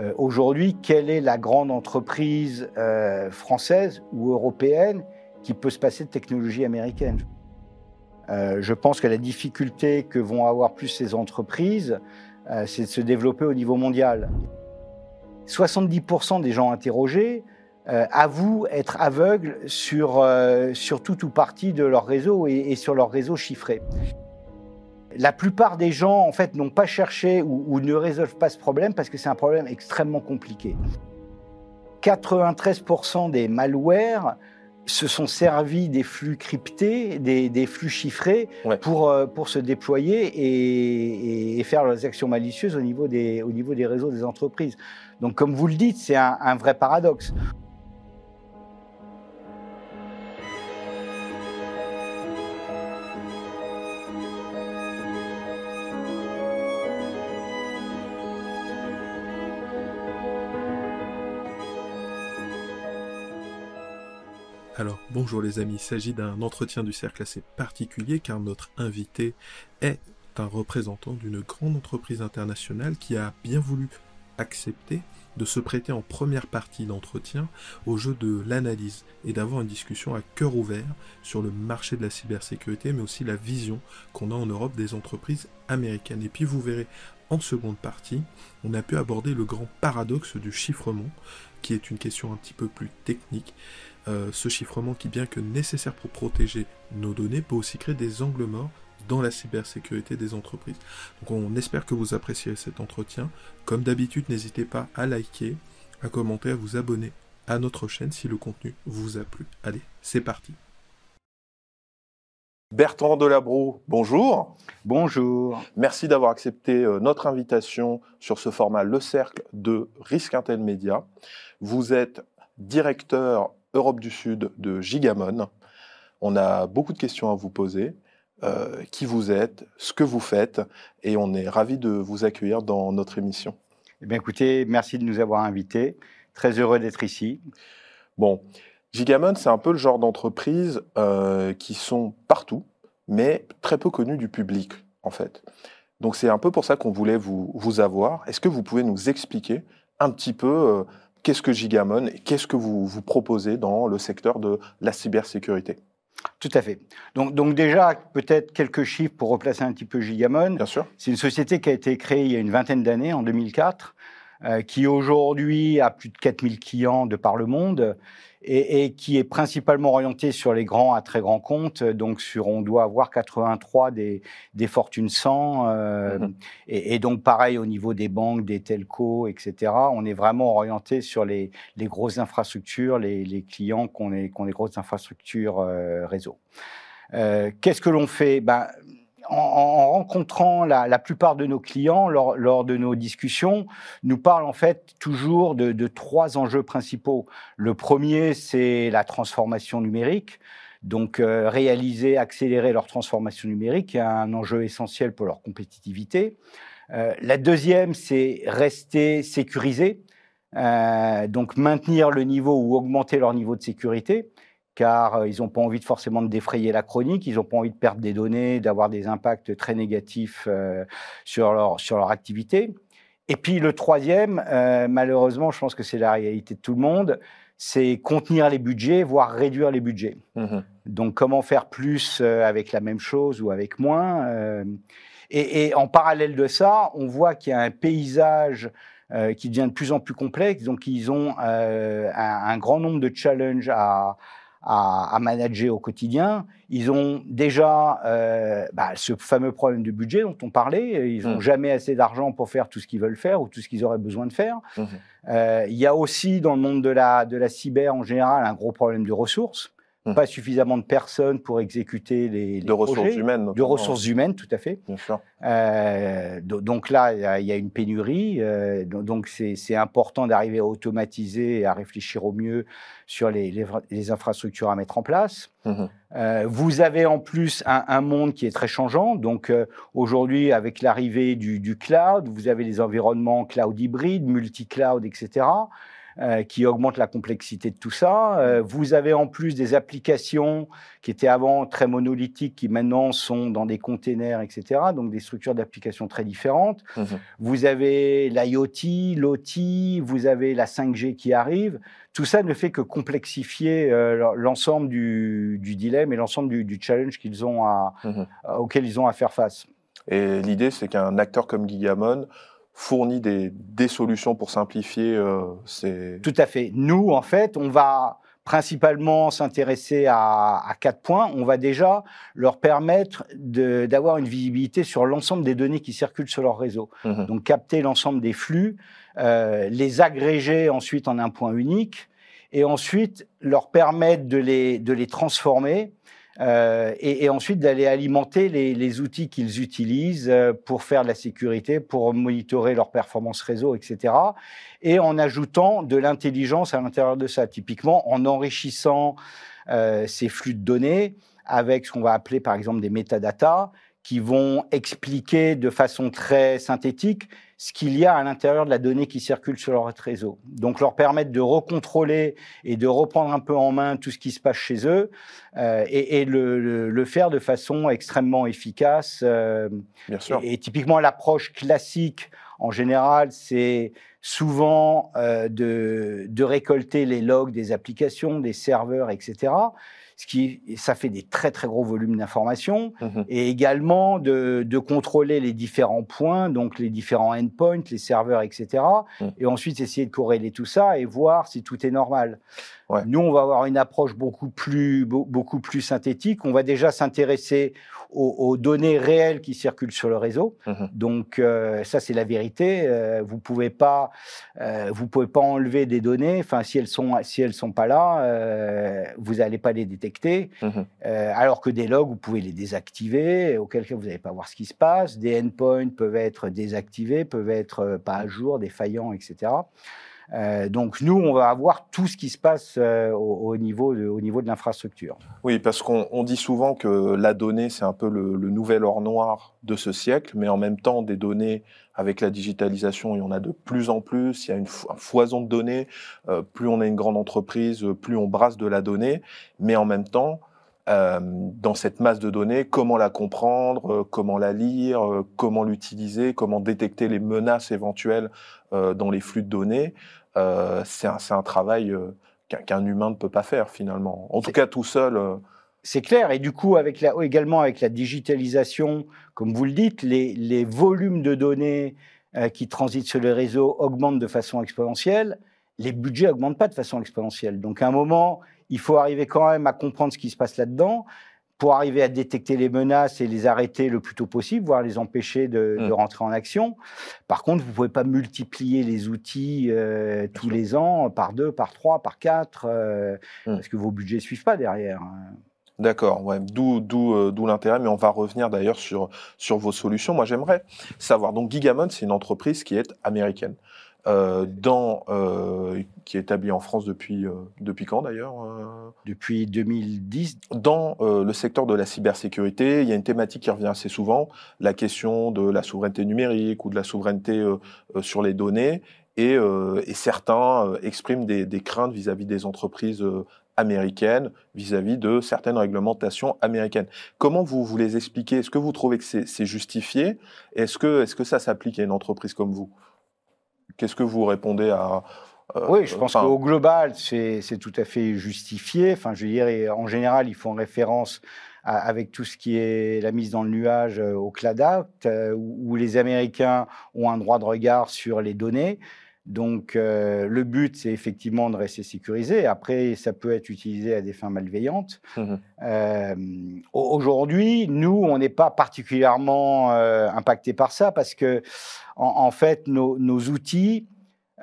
euh, aujourd'hui, quelle est la grande entreprise euh, française ou européenne qui peut se passer de technologie américaine? Euh, Je pense que la difficulté que vont avoir plus ces entreprises, c'est de se développer au niveau mondial. 70% des gens interrogés avouent être aveugles sur, sur tout ou partie de leur réseau et, et sur leur réseau chiffré. La plupart des gens, en fait, n'ont pas cherché ou, ne résolvent pas ce problème parce que c'est un problème extrêmement compliqué. 93% des malwares se sont servis des flux cryptés, des, flux chiffrés pour, euh, pour se déployer et, faire leurs actions malicieuses au niveau, des, au niveau des réseaux des entreprises. Donc, comme vous le dites, c'est un vrai paradoxe. Alors, bonjour les amis, il s'agit d'un entretien du cercle assez particulier car notre invité est un représentant d'une grande entreprise internationale qui a bien voulu accepter de se prêter en première partie d'entretien au jeu de l'analyse et d'avoir une discussion à cœur ouvert sur le marché de la cybersécurité, mais aussi la vision qu'on a en Europe des entreprises américaines. Et puis vous verrez en seconde partie, on a pu aborder le grand paradoxe du chiffrement, qui est une question un petit peu plus technique, euh, ce chiffrement qui, bien que nécessaire pour protéger nos données, peut aussi créer des angles morts dans la cybersécurité des entreprises. Donc on espère que vous apprécierez cet entretien. Comme d'habitude, n'hésitez pas à liker, à commenter, à vous abonner à notre chaîne si le contenu vous a plu. Allez, c'est parti. Bertrand Delabro, bonjour. Bonjour. Merci d'avoir accepté euh, notre invitation sur ce format Le Cercle de Risque Intel Media. Vous êtes directeur Europe du Sud de Gigamon. On a beaucoup de questions à vous poser. Euh, qui vous êtes, ce que vous faites, et on est ravi de vous accueillir dans notre émission. Eh bien, écoutez, merci de nous avoir invités. Très heureux d'être ici. Bon, Gigamon, c'est un peu le genre d'entreprise euh, qui sont partout, mais très peu connues du public, en fait. Donc, c'est un peu pour ça qu'on voulait vous, vous avoir. Est-ce que vous pouvez nous expliquer un petit peu euh, qu'est-ce que Gigamon et qu'est-ce que vous, vous proposez dans le secteur de la cybersécurité? Tout à fait. Donc, donc déjà, peut-être quelques chiffres pour replacer un petit peu Gigamon. Bien sûr. C'est une société qui a été créée il y a une vingtaine d'années, en 2004, euh, qui aujourd'hui a plus de 4000 clients de par le monde et, qui est principalement orienté sur les grands à très grands comptes. Donc, sur, on doit avoir 83 des, des Fortune 100. Euh, mhm. et, donc, pareil au niveau des banques, des telcos, etc. On est vraiment orienté sur les, les grosses infrastructures, les, les clients qui ont les, grosses infrastructures euh, réseau. Euh, qu'est-ce que l'on fait? Ben, en, rencontrant la, plupart de nos clients lors, de nos discussions, nous parlent en fait toujours de, trois enjeux principaux. Le premier, c'est la transformation numérique. Donc, euh, réaliser, accélérer leur transformation numérique est un enjeu essentiel pour leur compétitivité. Euh, la deuxième, c'est rester sécurisé, euh, donc maintenir le niveau ou augmenter leur niveau de sécurité car euh, ils n'ont pas envie de forcément de défrayer la chronique, ils n'ont pas envie de perdre des données, d'avoir des impacts très négatifs euh, sur, leur, sur leur activité. Et puis le troisième, euh, malheureusement, je pense que c'est la réalité de tout le monde, c'est contenir les budgets, voire réduire les budgets. Mmh Donc comment faire plus avec la même chose ou avec moins et, en parallèle de ça, on voit qu'il y a un paysage qui devient de plus en plus complexe. Donc, ils ont un, un, grand nombre de challenges à, à, manager au quotidien. Ils ont déjà euh, bah, ce fameux problème de budget dont on parlait. Ils n'ont mmh. jamais assez d'argent pour faire tout ce qu'ils veulent faire ou tout ce qu'ils auraient besoin de faire. Mmh. Euh, il y a aussi dans le monde de la, de la cyber en général un gros problème de ressources. Mmh. Pas suffisamment de personnes pour exécuter les, de ressources humaines. De ressources humaines, tout à fait. Bien sûr. Euh, donc là, il y, a une pénurie. Euh, donc c'est important d'arriver à automatiser et à réfléchir au mieux sur les, les, infrastructures à mettre en place. Mmh euh, vous avez en plus un, un, monde qui est très changeant. Donc euh, aujourd'hui, avec l'arrivée du, du, cloud, vous avez les environnements cloud hybrides, multi-cloud, etc. euh, qui augmente la complexité de tout ça. Euh, vous avez en plus des applications qui étaient avant très monolithiques, qui maintenant sont dans des containers, etc. Donc des structures d'applications très différentes. Mmh vous avez l'IoT, l'OT, vous avez la 5G qui arrive. Tout ça ne fait que complexifier euh, l'ensemble du, dilemme et l'ensemble du, challenge qu'ils ont à, mmh auquel ils ont à faire face. Et l'idée, c'est qu'un acteur comme Gigamon fournit des, solutions pour simplifier euh, ces... Tout à fait. Nous, en fait, on va principalement s'intéresser à, quatre points. On va déjà leur permettre d'avoir une visibilité sur l'ensemble des données qui circulent sur leur réseau. Mmh Donc capter l'ensemble des flux, euh, les agréger ensuite en un point unique, et ensuite leur permettre de les, de les transformer euh, et, ensuite d'aller alimenter les, outils qu'ils utilisent euh, pour faire de la sécurité, pour monitorer leur performance réseau, etc. Et en ajoutant de l'intelligence à l'intérieur de ça, typiquement en enrichissant euh, ces flux de données avec ce qu'on va appeler par exemple des métadatas qui vont expliquer de façon très synthétique ce qu'il y a à l'intérieur de la donnée qui circule sur leur réseau. Donc leur permettre de recontrôler et de reprendre un peu en main tout ce qui se passe chez eux euh, et, le, faire de façon extrêmement efficace. Euh, Bien sûr. Et, typiquement l'approche classique en général, c'est souvent euh, de, de récolter les logs des applications, des serveurs, etc ce qui, ça fait des très très gros volumes d'informations, mmh et également de, contrôler les différents points, donc les différents endpoints, les serveurs, etc. Mmh. Et ensuite essayer de corréler tout ça et voir si tout est normal. Nous, on va avoir une approche beaucoup plus, beaucoup plus synthétique. On va déjà s'intéresser aux, données réelles qui circulent sur le réseau. Mmh Donc, euh, ça, c'est la vérité. Euh, vous pouvez pas, euh, vous pouvez pas enlever des données. Enfin, si elles sont, si elles sont pas là, vous n'allez pas les détecter. Mmh alors que des logs, vous pouvez les désactiver. Auquel cas, vous n'allez pas voir ce qui se passe. Des endpoints peuvent être désactivés, peuvent être pas à jour, défaillants, etc. Euh, donc nous, on va avoir tout ce qui se passe euh, au, niveau de, au niveau de l'infrastructure. Oui, parce qu'on dit souvent que la donnée, c'est un peu le, nouvel or noir de ce siècle, mais en même temps, des données, avec la digitalisation, il y en a de plus en plus, il y a une foison de données, euh, plus on est une grande entreprise, plus on brasse de la donnée, mais en même temps, dans cette masse de données, comment la comprendre, comment la lire, comment l'utiliser, comment détecter les menaces éventuelles dans les flux de données. Euh, c'est un, travail euh, qu'un humain ne peut pas faire finalement. En tout cas, tout seul. Euh. C'est clair. Et du coup, avec la, également avec la digitalisation, comme vous le dites, les, volumes de données qui transitent sur les réseaux augmentent de façon exponentielle. Les budgets augmentent pas de façon exponentielle. Donc, à un moment, il faut arriver quand même à comprendre ce qui se passe là-dedans pour arriver à détecter les menaces et les arrêter le plus tôt possible, voire les empêcher de, mmh. rentrer en action. Par contre, vous ne pouvez pas multiplier les outils euh, tous les ans par deux, par trois, par quatre, euh, mmh. parce que vos budgets ne suivent pas derrière. Hein. D'accord, ouais. d'où euh, d'où l'intérêt, mais on va revenir d'ailleurs sur sur vos solutions. Moi, j'aimerais savoir. Donc, Gigamon, c'est une entreprise qui est américaine. Euh, dans, euh, qui est établi en France depuis, euh, depuis quand d'ailleurs Depuis 2010. Dans le secteur de la cybersécurité, il y a une thématique qui revient assez souvent, la question de la souveraineté numérique ou de la souveraineté sur les données. Et, et certains expriment des, des craintes vis-à-vis des entreprises américaines vis-à-vis de certaines réglementations américaines. Comment vous, vous les expliquez? Est-ce que vous trouvez que c'est justifié? Est-ce que, est -ce que ça s'applique à une entreprise comme vous? Qu'est-ce que vous répondez à euh, oui, je pense qu'au global, c'est tout à fait justifié. Enfin, je veux dire, en général, ils font référence avec tout ce qui est la mise dans le nuage euh, au Cloud Act, euh, où, les Américains ont un droit de regard sur les données. Donc, le but, c'est effectivement de rester sécurisé. Après, ça peut être utilisé à des fins malveillantes. Mmh aujourd'hui, nous, on n'est pas particulièrement impacté par ça parce que en, fait, nos, outils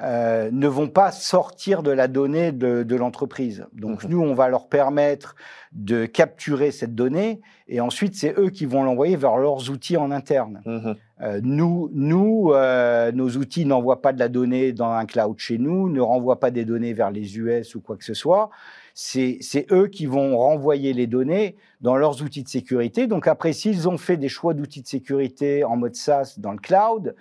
euh, ne vont pas sortir de la donnée de, l'entreprise. Donc mhm. nous, on va leur permettre de capturer cette donnée et ensuite, c'est eux qui vont l'envoyer vers leurs outils en interne. Mhm. Euh, nous, nous euh, nos outils n'envoient pas de la donnée dans un cloud chez nous, ne renvoient pas des données vers les US ou quoi que ce soit. C'est eux qui vont renvoyer les données dans leurs outils de sécurité. Donc après, s'ils ont fait des choix d'outils de sécurité en mode SaaS dans le cloud,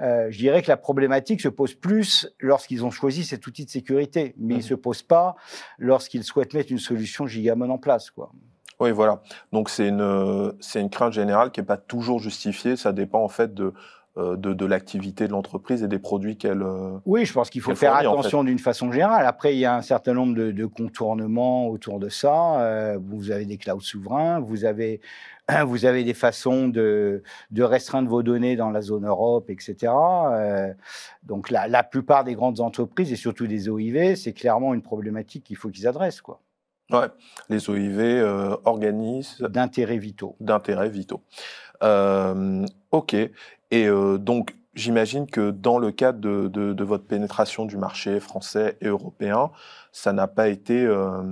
je dirais que la problématique se pose plus lorsqu'ils ont choisi cet outil de sécurité, mais il ne mmh. se pose pas lorsqu'ils souhaitent mettre une solution Gigamon en place. Quoi. Oui, voilà. Donc c'est une, c'est une crainte générale qui n'est pas toujours justifiée. Ça dépend en fait de, euh, de, l'activité de l'entreprise et des produits qu'elle. Euh, oui, je pense qu'il faut faire attention d'une façon générale. Après, il y a un certain nombre de, contournements autour de ça. Euh, vous avez des clouds souverains, vous avez, vous avez des façons de, de, restreindre vos données dans la zone Europe, etc. donc la, la, plupart des grandes entreprises et surtout des OIV, c'est clairement une problématique qu'il faut qu'ils adressent. Quoi. Ouais, les OIV euh, organisent. D'intérêts vitaux. D'intérêts vitaux. Euh, ok. Et euh, donc, j'imagine que dans le cadre de, de, de, votre pénétration du marché français et européen, ça n'a pas été, euh,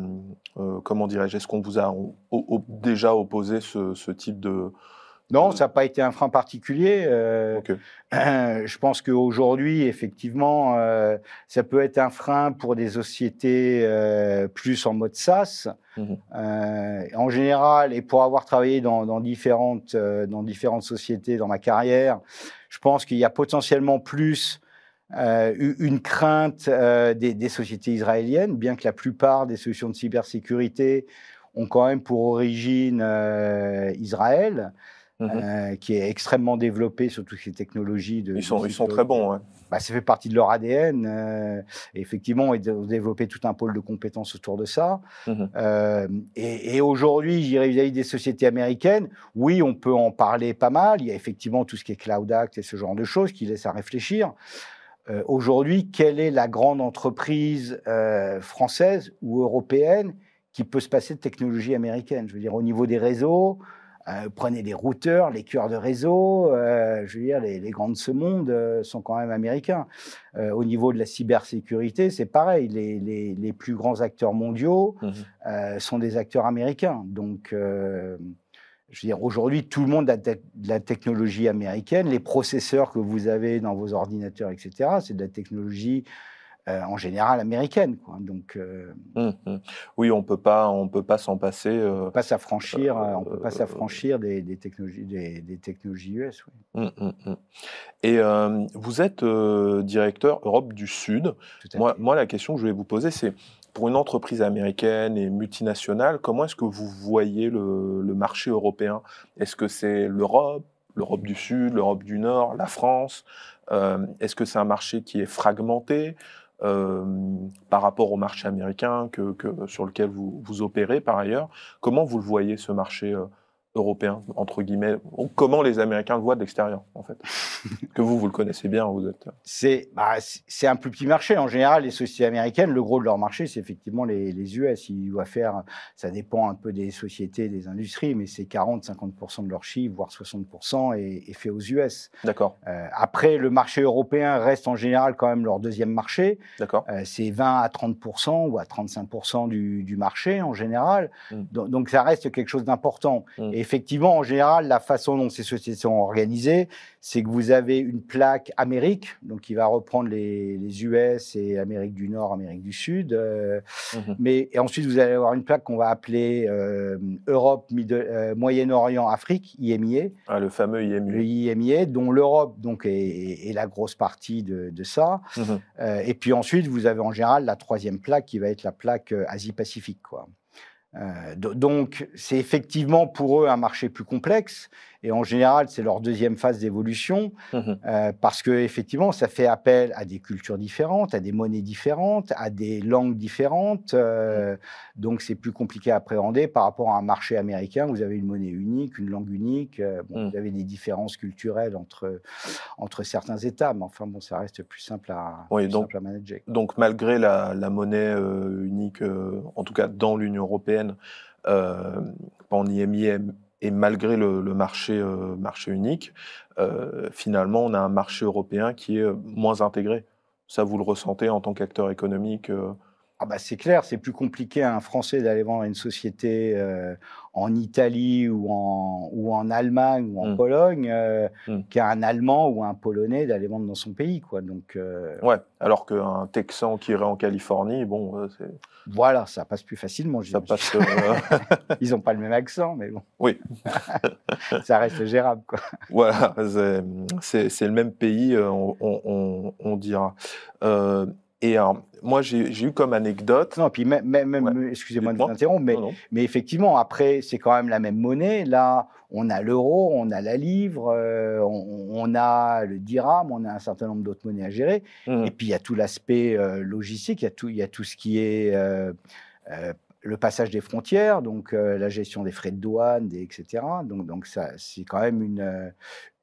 euh, comment dirais-je, est-ce qu'on vous a déjà opposé ce, ce type de, non, ça n'a pas été un frein particulier. Euh, je pense qu'aujourd'hui, effectivement, euh, ça peut être un frein pour des sociétés euh, plus en mode SaaS. Mhm. en général, et pour avoir travaillé dans, différentes, dans différentes sociétés dans ma carrière, je pense qu'il y a potentiellement plus une crainte des, des, sociétés israéliennes, bien que la plupart des solutions de cybersécurité ont quand même pour origine Israël. Mmh euh, qui est extrêmement développé sur toutes ces technologies. De, ils, sont, ils sont très bons. Ouais. Bah, ça fait partie de leur ADN. Euh, effectivement, ils ont développé tout un pôle de compétences autour de ça. Mmh euh, et, et aujourd'hui, j'irais vis-à-vis des sociétés américaines, oui, on peut en parler pas mal. Il y a effectivement tout ce qui est Cloud Act et ce genre de choses qui laissent à réfléchir. Aujourd'hui, quelle est la grande entreprise française ou européenne qui peut se passer de technologie américaine? Je veux dire, au niveau des réseaux, euh, prenez les routeurs, les cœurs de réseau, euh, je veux dire, les, les grands de ce monde euh, sont quand même américains. au niveau de la cybersécurité, c'est pareil. Les, les, les, plus grands acteurs mondiaux mmh sont des acteurs américains. Donc, je veux dire, aujourd'hui, tout le monde a de la technologie américaine. Les processeurs que vous avez dans vos ordinateurs, etc., c'est de la technologie euh, en général américaine. Quoi. Donc, euh, hum, hum. Oui, on peut pas, on peut pas s'en passer. Euh, pas s'affranchir, on peut pas s'affranchir des, des, technologies, des, des, technologies US. Oui. Hum, Et vous êtes directeur Europe du Sud. Moi, moi, la question que je vais vous poser, c'est pour une entreprise américaine et multinationale, comment est-ce que vous voyez le, le marché européen? Est-ce que c'est l'Europe, l'Europe du Sud, l'Europe du Nord, la France? Est-ce que c'est un marché qui est fragmenté? Euh, par rapport au marché américain que, sur lequel vous, vous opérez par ailleurs. Comment vous le voyez ce marché euh, européen, entre guillemets Comment les Américains le voient de l'extérieur, en fait Que vous, vous le connaissez bien, vous êtes... C'est bah, un plus petit marché. En général, les sociétés américaines, le gros de leur marché, c'est effectivement les, les, US. Ils doivent faire, ça dépend un peu des sociétés, des industries, mais c'est 40-50% de leur chiffre, voire 60% est, est fait aux US. D'accord. Euh, après, le marché européen reste en général quand même leur deuxième marché. D'accord. Euh, c'est 20 à 30% ou à 35% du, du, marché en général. Hmm. Donc, donc, ça reste quelque chose d'important. Hmm effectivement, en général, la façon dont ces sociétés sont organisées, c'est que vous avez une plaque Amérique, donc qui va reprendre les, US et Amérique du Nord, Amérique du Sud. Euh, mhm. Mais et ensuite, vous allez avoir une plaque qu'on va appeler euh, Europe, euh, Moyen-Orient, Afrique, IMIA. Ah, le fameux IMIA. Le IMIA, dont l'Europe donc est, est, la grosse partie de, de ça. Mhm. et puis ensuite, vous avez en général la troisième plaque qui va être la plaque Asie-Pacifique, quoi. Euh, donc, c'est effectivement pour eux un marché plus complexe. Et en général, c'est leur deuxième phase d'évolution, mmh euh, parce que effectivement, ça fait appel à des cultures différentes, à des monnaies différentes, à des langues différentes. Euh, mmh. donc, c'est plus compliqué à appréhender par rapport à un marché américain. Vous avez une monnaie unique, une langue unique. Euh, bon, mmh. Vous avez des différences culturelles entre entre certains États, mais enfin bon, ça reste plus simple à, oui, donc, simple à manager. Donc, malgré la, la monnaie unique, en tout cas dans l'Union européenne, en IMIM et malgré le, marché, euh, marché unique, euh, finalement, on a un marché européen qui est euh, moins intégré. Ça, vous le ressentez en tant qu'acteur économique ah bah c'est clair, c'est plus compliqué à un Français d'aller vendre une société euh, en Italie ou en, ou en Allemagne ou en mmh. Pologne euh, mmh. qu'à un Allemand ou un Polonais d'aller vendre dans son pays. Quoi. Donc, euh, Ouais, alors qu'un Texan qui irait en Californie, bon. Voilà, ça passe plus facilement. Ça passe, Ils n'ont pas le même accent, mais bon. Oui. ça reste gérable. Quoi. Voilà, c'est, le même pays, on, on, on dira. Et moi, j'ai eu comme anecdote. Non, puis même, même excusez-moi de vous interrompre, mais, mais effectivement, après, c'est quand même la même monnaie. Là, on a l'euro, on a la livre, euh, on, a le dirham, on a un certain nombre d'autres monnaies à gérer. Mmh. Et puis, il y a tout l'aspect euh, logistique, il y, a tout, il y a tout ce qui est. Euh, le passage des frontières, donc la gestion des frais de douane, etc. Donc, donc ça, c'est quand même une,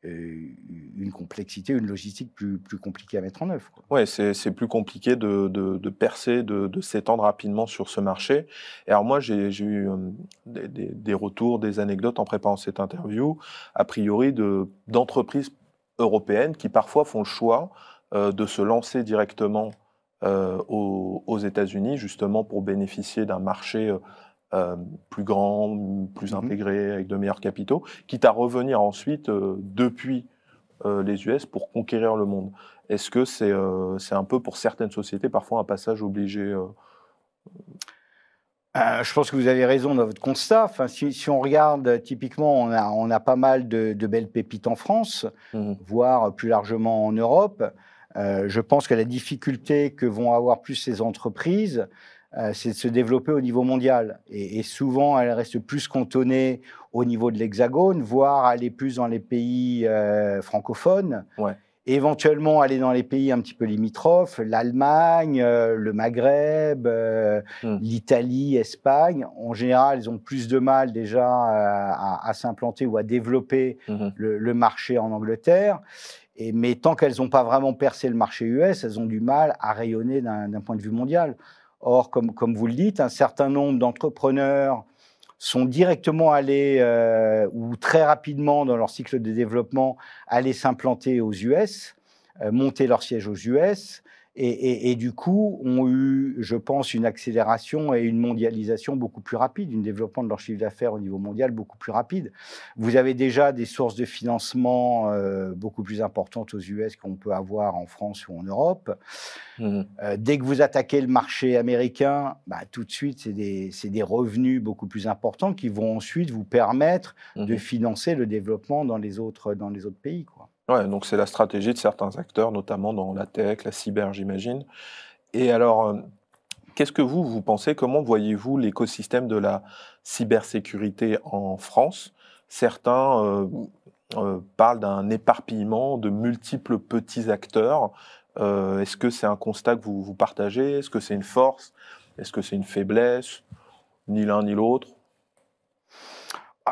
une complexité, une logistique plus, plus compliquée à mettre en œuvre. Oui, c'est plus compliqué de, de, percer, de, de s'étendre rapidement sur ce marché. Et alors moi, j'ai eu euh, des, des, retours, des anecdotes en préparant cette interview, a priori d'entreprises européennes qui parfois font le choix euh, de se lancer directement euh, aux, aux États-Unis, justement pour bénéficier d'un marché euh, plus grand, plus mmh intégré, avec de meilleurs capitaux, quitte à revenir ensuite euh, depuis euh, les US pour conquérir le monde. Est-ce que c'est c'est un peu pour certaines sociétés parfois un passage obligé je pense que vous avez raison dans votre constat. Enfin, si, si on regarde, typiquement, on a, on a pas mal de, de belles pépites en France, mmh voire plus largement en Europe. Je pense que la difficulté que vont avoir plus ces entreprises, euh, c'est de se développer au niveau mondial. Et, souvent, elle reste plus cantonnée au niveau de l'Hexagone, voire aller plus dans les pays euh, francophones. Éventuellement aller dans les pays un petit peu limitrophes, l'Allemagne, euh, le Maghreb, hmm. l'Italie, Espagne. En général, ils ont plus de mal déjà à, s'implanter ou à développer hmm. le, marché en Angleterre. Mais tant qu'elles n'ont pas vraiment percé le marché US, elles ont du mal à rayonner d'un point de vue mondial. Or, comme, comme vous le dites, un certain nombre d'entrepreneurs sont directement allés euh, ou très rapidement dans leur cycle de développement aller s'implanter aux US, euh, monter leur siège aux US, et, du coup ont eu, je pense, une accélération et une mondialisation beaucoup plus rapide, un développement de leur chiffre d'affaires au niveau mondial beaucoup plus rapide. Vous avez déjà des sources de financement euh, beaucoup plus importantes aux US qu'on peut avoir en France ou en Europe. Mmh. Euh, dès que vous attaquez le marché américain, bah, tout de suite, c'est des, des, revenus beaucoup plus importants qui vont ensuite vous permettre de mmh. financer le développement dans les autres, dans les autres pays. Quoi. Ouais, donc c'est la stratégie de certains acteurs, notamment dans la tech, la cyber, j'imagine. Et alors, euh, qu'est-ce que vous, vous pensez, comment voyez-vous l'écosystème de la cybersécurité en France? Certains euh, euh, parlent d'un éparpillement de multiples petits acteurs. Est-ce que c'est un constat que vous, partagez? Est-ce que c'est une force? Est-ce que c'est une faiblesse? Ni l'un ni l'autre?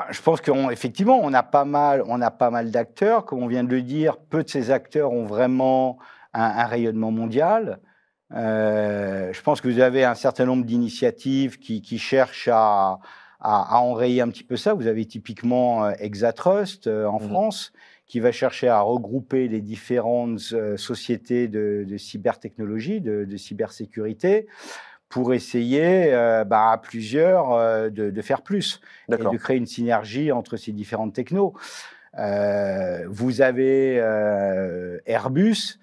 Je pense qu'effectivement, on, a pas mal, on a pas mal d'acteurs. Comme on vient de le dire, peu de ces acteurs ont vraiment un, rayonnement mondial. Euh, je pense que vous avez un certain nombre d'initiatives qui, cherchent à, enrayer un petit peu ça. Vous avez typiquement euh, Exatrust euh, en mmh France qui va chercher à regrouper les différentes sociétés de, cybertechnologie, de, de cybersécurité pour essayer euh, bah, à plusieurs euh, de, faire plus et de créer une synergie entre ces différentes technos. Euh, vous avez Airbus,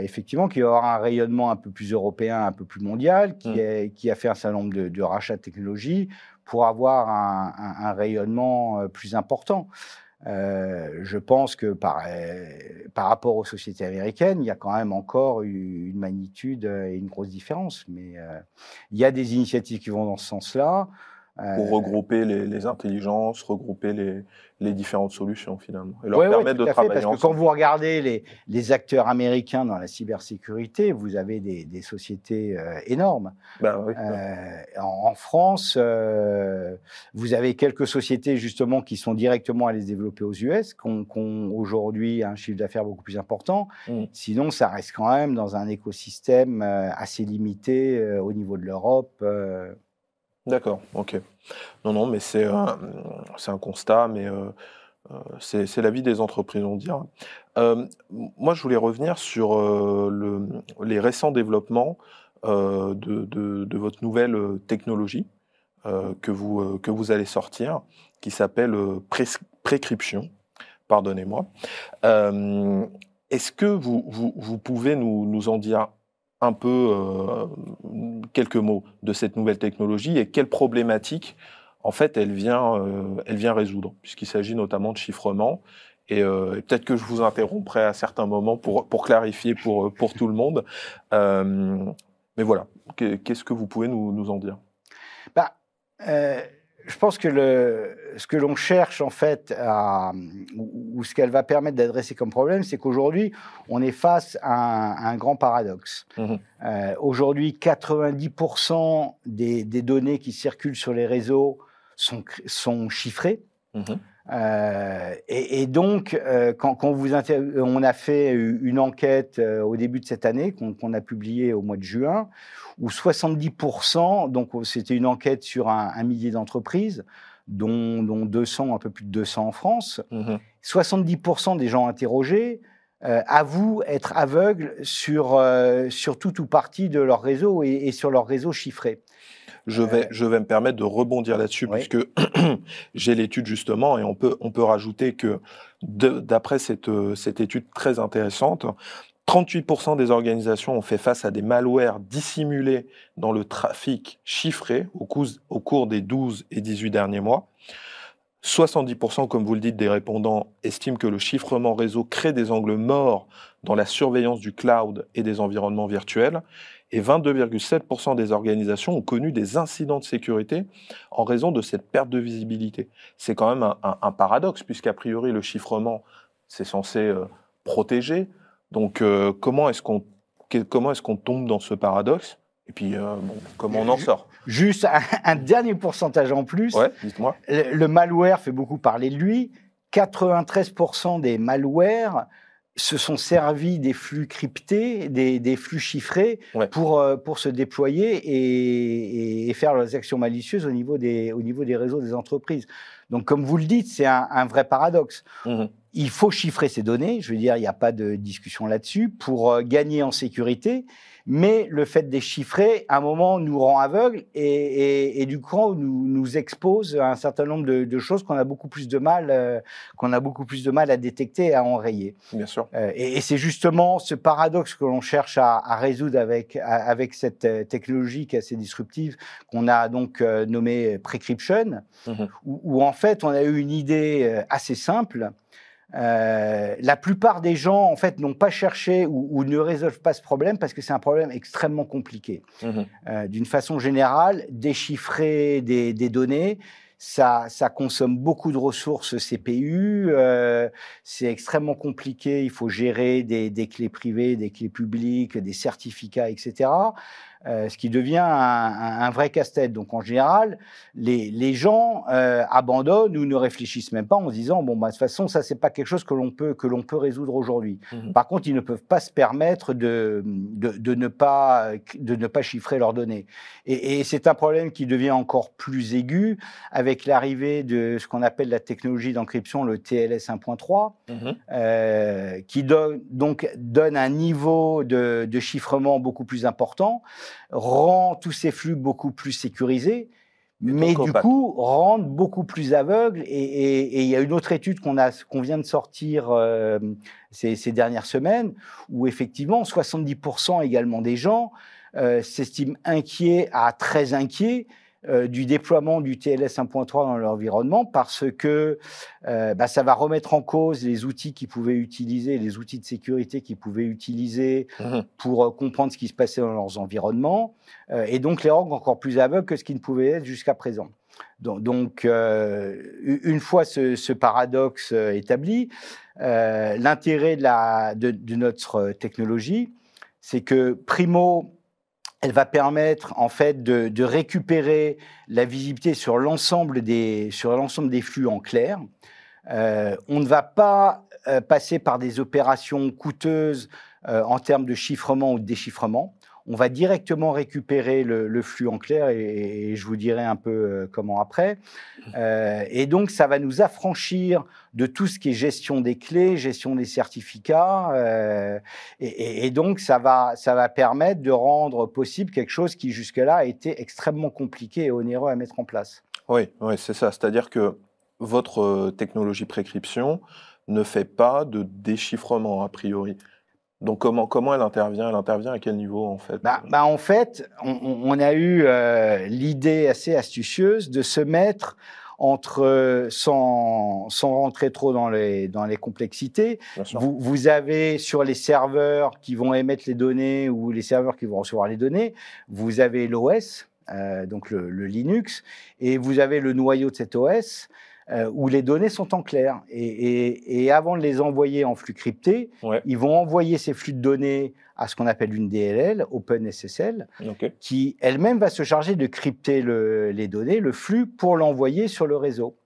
effectivement, qui aura un rayonnement un peu plus européen, un peu plus mondial, qui, mm. est, qui a fait un certain nombre de, rachats de technologies pour avoir un rayonnement plus important. Euh, je pense que par, euh, par rapport aux sociétés américaines, il y a quand même encore une magnitude et une grosse différence. Mais euh, il y a des initiatives qui vont dans ce sens-là. Pour regrouper les, les, intelligences, regrouper les, les différentes solutions finalement et leur permettre de travailler parce que quand vous regardez les, les, acteurs américains dans la cybersécurité, vous avez des, des sociétés euh, énormes. Ben oui, euh, en, France, euh, vous avez quelques sociétés justement qui sont directement allées se développer aux US, qui ont, aujourd'hui un chiffre d'affaires beaucoup plus important. Mmh. Sinon, ça reste quand même dans un écosystème assez limité au niveau de l'Europe. D'accord, ok. Non, non, mais c'est un, constat, mais euh, euh, c'est la vie des entreprises, on dirait. Euh, moi, je voulais revenir sur le, les récents développements de, votre nouvelle technologie que, vous, allez sortir, qui s'appelle Prescription. Pardonnez-moi. Est-ce que vous, vous, pouvez nous, nous, en dire un peu quelques mots de cette nouvelle technologie et quelles problématiques en fait elle vient, elle vient résoudre, puisqu'il s'agit notamment de chiffrement. Euh, et, peut-être que je vous interromprai à certains moments pour, pour clarifier pour, pour tout le monde. Euh, mais voilà, qu'est-ce que vous pouvez nous, nous en dire? Bah, euh, Je pense que le, ce que l'on cherche, en fait, à, ou, ce qu'elle va permettre d'adresser comme problème, c'est qu'aujourd'hui, on est face à un, grand paradoxe. Mmh aujourd'hui, 90% des, des, données qui circulent sur les réseaux sont, sont chiffrées. Mmh euh, et, donc, euh, quand, vous on a fait une enquête euh, au début de cette année, qu'on a publiée au mois de juin, où 70%, donc c'était une enquête sur un, millier d'entreprises, dont, 200, un peu plus de 200 en France, 70% mmh des gens interrogés avouent être aveugles sur, sur tout ou partie de leur réseau et, et sur leur réseau chiffré. Je vais, je vais me permettre de rebondir là-dessus puisque j'ai l'étude justement et on peut, on peut rajouter que d'après cette, cette étude très intéressante, 38% des organisations ont fait face à des malwares dissimulés dans le trafic chiffré au cours, au cours des 12 et 18 derniers mois. 70%, comme vous le dites, des répondants estiment que le chiffrement réseau crée des angles morts dans la surveillance du cloud et des environnements virtuels et 22,7% des organisations ont connu des incidents de sécurité en raison de cette perte de visibilité. C'est quand même un, paradoxe, puisqu'a priori le chiffrement, c'est censé euh, protéger. Donc euh, comment est-ce qu'on comment est-ce qu'on tombe dans ce paradoxe? Et puis euh, comment on en sort? Juste un, dernier pourcentage en plus. Ouais, dites-moi. Le, malware fait beaucoup parler de lui. 93% des malwares se sont servis des flux cryptés, des, des flux chiffrés pour, euh, pour se déployer et, et, faire leurs actions malicieuses au niveau, des, au niveau des réseaux des entreprises. Donc, comme vous le dites, c'est un, un, vrai paradoxe. Mmh il faut chiffrer ces données, je veux dire, il n'y a pas de discussion là-dessus, pour euh, gagner en sécurité mais le fait de chiffrer, à un moment, nous rend aveugles et, du coup, nous, nous expose à un certain nombre de, choses qu'on a beaucoup plus de mal, euh, qu'on a beaucoup plus de mal à détecter et à enrayer. Bien sûr. Euh, et, c'est justement ce paradoxe que l'on cherche à, résoudre avec, avec cette technologie qui est assez disruptive, qu'on a donc nommée Prescription, mmh où, où, en fait, on a eu une idée assez simple euh, la plupart des gens, en fait, n'ont pas cherché ou, ne résolvent pas ce problème parce que c'est un problème extrêmement compliqué. Mmh euh, d'une façon générale, déchiffrer des, données, ça, consomme beaucoup de ressources CPU, euh, c'est extrêmement compliqué, il faut gérer des, des, clés privées, des clés publiques, des certificats, etc. Euh, ce qui devient un, vrai casse-tête. Donc en général, les, gens euh, abandonnent ou ne réfléchissent même pas en se disant bon bah, de toute façon ça c'est pas quelque chose que l'on peut que l'on peut résoudre aujourd'hui. Mmh Par contre, ils ne peuvent pas se permettre de, de, ne pas de ne pas chiffrer leurs données. Et, c'est un problème qui devient encore plus aigu avec l'arrivée de ce qu'on appelle la technologie d'encryption, le TLS 1.3, mmh euh, qui donne donc donne un niveau de, de chiffrement beaucoup plus important rend tous ces flux beaucoup plus sécurisés, mais du coup rendent beaucoup plus aveugles. Et il y a une autre étude qu'on qu'on vient de sortir euh, ces, dernières semaines, où effectivement 70% également des gens euh, s'estiment inquiets à très inquiets euh, du déploiement du TLS 1.3 dans l'environnement parce que euh, bah, ça va remettre en cause les outils qu'ils pouvaient utiliser, les outils de sécurité qu'ils pouvaient utiliser mmh pour euh, comprendre ce qui se passait dans leurs environnements et donc les rendre encore plus aveugles que ce qui ne pouvait être jusqu'à présent. Donc, une fois ce, paradoxe établi, l'intérêt de, de, notre technologie, c'est que primo, elle va permettre en fait de, récupérer la visibilité sur l'ensemble des, flux en clair. Euh, on ne va pas euh, passer par des opérations coûteuses euh, en termes de chiffrement ou de déchiffrement. On va directement récupérer le, flux en clair et, je vous dirai un peu euh, comment après. Euh, et donc, ça va nous affranchir de tout ce qui est gestion des clés, gestion des certificats. Euh, et, donc, ça va, ça va permettre de rendre possible quelque chose qui jusque-là a été extrêmement compliqué et onéreux à mettre en place. Oui, oui c'est ça. C'est-à-dire que votre technologie précryption ne fait pas de déchiffrement a priori. Donc comment, comment elle intervient? Elle intervient à quel niveau en fait? Bah, bah En fait, on, a eu euh, l'idée assez astucieuse de se mettre entre, sans, sans rentrer trop dans les, dans les complexités, vous, vous, avez sur les serveurs qui vont émettre les données ou les serveurs qui vont recevoir les données, vous avez l'OS, euh, donc le, le, Linux, et vous avez le noyau de cet OS euh, où les données sont en clair. Et, avant de les envoyer en flux crypté, ils vont envoyer ces flux de données à ce qu'on appelle une DLL, OpenSSL, qui elle-même va se charger de crypter les données, le flux, pour l'envoyer sur le réseau.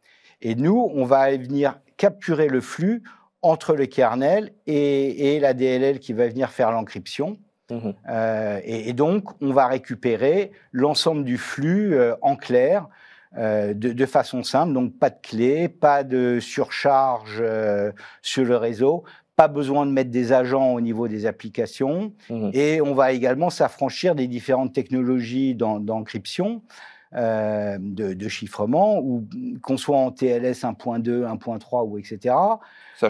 Et nous, on va venir capturer le flux entre le kernel et, la DLL qui va venir faire l'encryption. Mhm. Euh, et, donc, on va récupérer l'ensemble du flux euh, en clair euh, de, façon simple, donc pas de clé, pas de surcharge euh, sur le réseau, pas besoin de mettre des agents au niveau des applications, mmh. et on va également s'affranchir des différentes technologies d'encryption. Euh, de, chiffrement, ou qu'on soit en TLS 1.2, 1.3 ou etc.,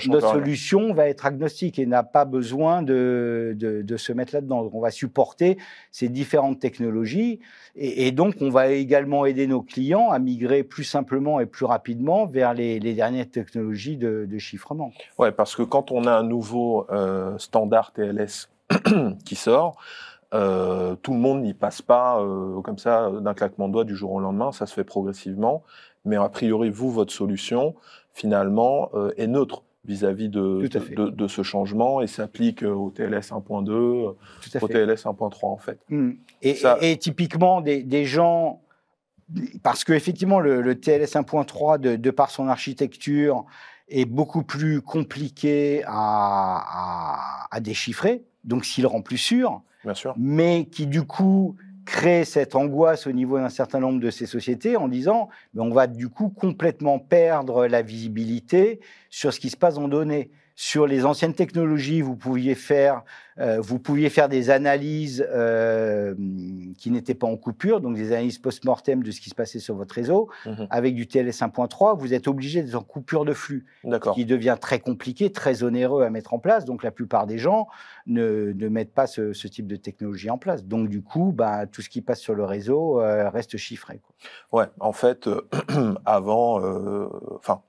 notre solution va être agnostique et n'a pas besoin de, de, se mettre là-dedans. On va supporter ces différentes technologies et, donc on va également aider nos clients à migrer plus simplement et plus rapidement vers les, dernières technologies de, chiffrement. Ouais, parce que quand on a un nouveau euh, standard TLS qui sort, euh, tout le monde n'y passe pas euh, comme ça d'un claquement de doigts du jour au lendemain, ça se fait progressivement. Mais a priori, vous, votre solution, finalement, euh, est neutre vis-à-vis de, de, ce changement et s'applique au TLS 1.2, au TLS 1.3 en fait. Mmh. Et, typiquement, des, gens, parce qu'effectivement, le, le, TLS 1.3, de, par son architecture, est beaucoup plus compliqué à, à déchiffrer, donc s'il rend plus sûr, mais qui du coup crée cette angoisse au niveau d'un certain nombre de ces sociétés en disant mais on va du coup complètement perdre la visibilité sur ce qui se passe en données. Sur les anciennes technologies, vous pouviez faire, euh, vous pouviez faire des analyses euh, qui n'étaient pas en coupure, donc des analyses post-mortem de ce qui se passait sur votre réseau. Mhm. Avec du TLS 1.3, vous êtes obligé d'être en coupure de flux, ce qui devient très compliqué, très onéreux à mettre en place. Donc la plupart des gens ne, mettent pas ce, type de technologie en place. Donc du coup, bah, tout ce qui passe sur le réseau euh, reste chiffré. Quoi. Ouais, en fait, avant, enfin,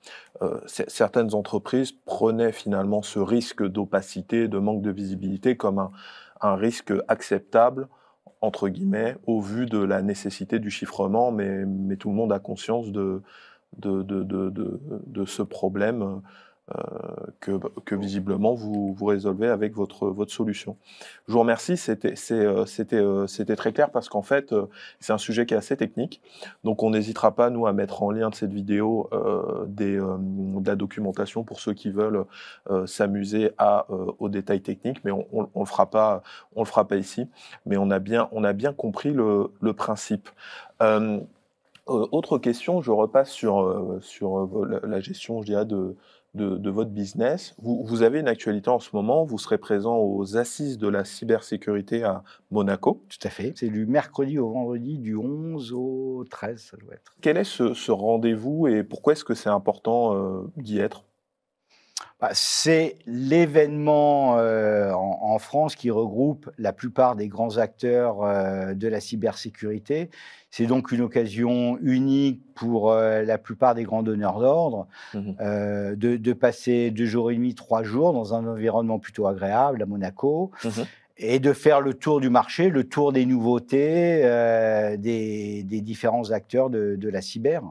certaines entreprises prenaient finalement ce risque d'opacité, de manque de visibilité comme un, risque acceptable entre guillemets, au vu de la nécessité du chiffrement, mais, tout le monde a conscience de, ce problème euh, que, que, visiblement vous, résolvez avec votre, votre solution. Je vous remercie, c'était euh, euh, très clair parce qu'en fait, c'est un sujet qui est assez technique. Donc on n'hésitera pas, nous, à mettre en lien de cette vidéo des, de la documentation pour ceux qui veulent s'amuser à aux détails techniques, mais on ne le, fera pas, le fera pas ici. Mais on a bien, on a bien compris le, le principe. autre question, je repasse sur, sur la gestion, je dirais, de, de, votre business. Vous, avez une actualité en ce moment, vous serez présent aux assises de la cybersécurité à Monaco. Tout à fait. C'est du mercredi au vendredi, du 11 au 13, ça doit être. Quel est ce, rendez-vous et pourquoi est-ce que c'est important euh, d'y être? Bah, c'est l'événement euh, en, France qui regroupe la plupart des grands acteurs euh, de la cybersécurité. C'est donc une occasion unique pour euh, la plupart des grands donneurs d'ordre mmh de, passer deux jours et demi, trois jours dans un environnement plutôt agréable à Monaco. Mmh et de faire le tour du marché, le tour des nouveautés, des, différents acteurs de, de la cyber.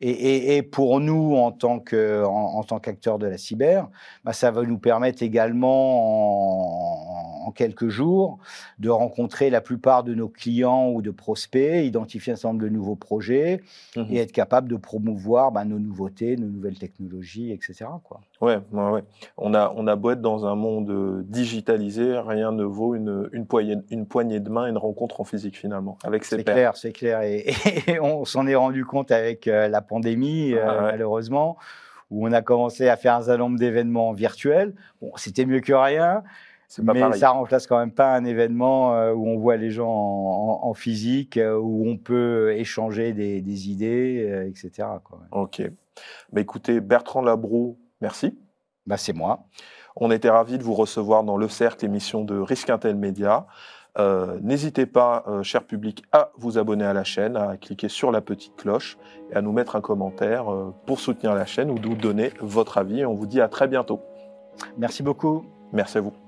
Et, pour nous, en tant qu'acteurs de la cyber, bah, ça va nous permettre également, en, quelques jours, de rencontrer la plupart de nos clients ou de prospects, identifier un certain nombre de nouveaux projets Mhm. et être capable de promouvoir bah, nos nouveautés, nos nouvelles technologies, etc. Quoi. Ouais, ouais, ouais. On a, on a beau être dans un monde euh, digitalisé, rien ne vaut une, une, poignée, une poignée de main, une rencontre en physique finalement, avec ses C'est clair, c'est clair. Et, et on s'en est rendu compte avec euh, la pandémie, euh, Ah ouais. malheureusement, où on a commencé à faire un certain nombre d'événements virtuels. Bon, c'était mieux que rien, pas mais pareil. ça remplace quand même pas un événement euh, où on voit les gens en, en- en physique, euh, où on peut échanger des, des idées, euh, etc. quoi. Ok. Bah, écoutez, Bertrand Labroux, merci. Bah, c'est moi. On était ravis de vous recevoir dans Le Cercle, émission de Risque Intel Média. Euh, N'hésitez pas, euh, cher public, à vous abonner à la chaîne, à cliquer sur la petite cloche et à nous mettre un commentaire euh, pour soutenir la chaîne ou nous donner votre avis. On vous dit à très bientôt. Merci beaucoup. Merci à vous.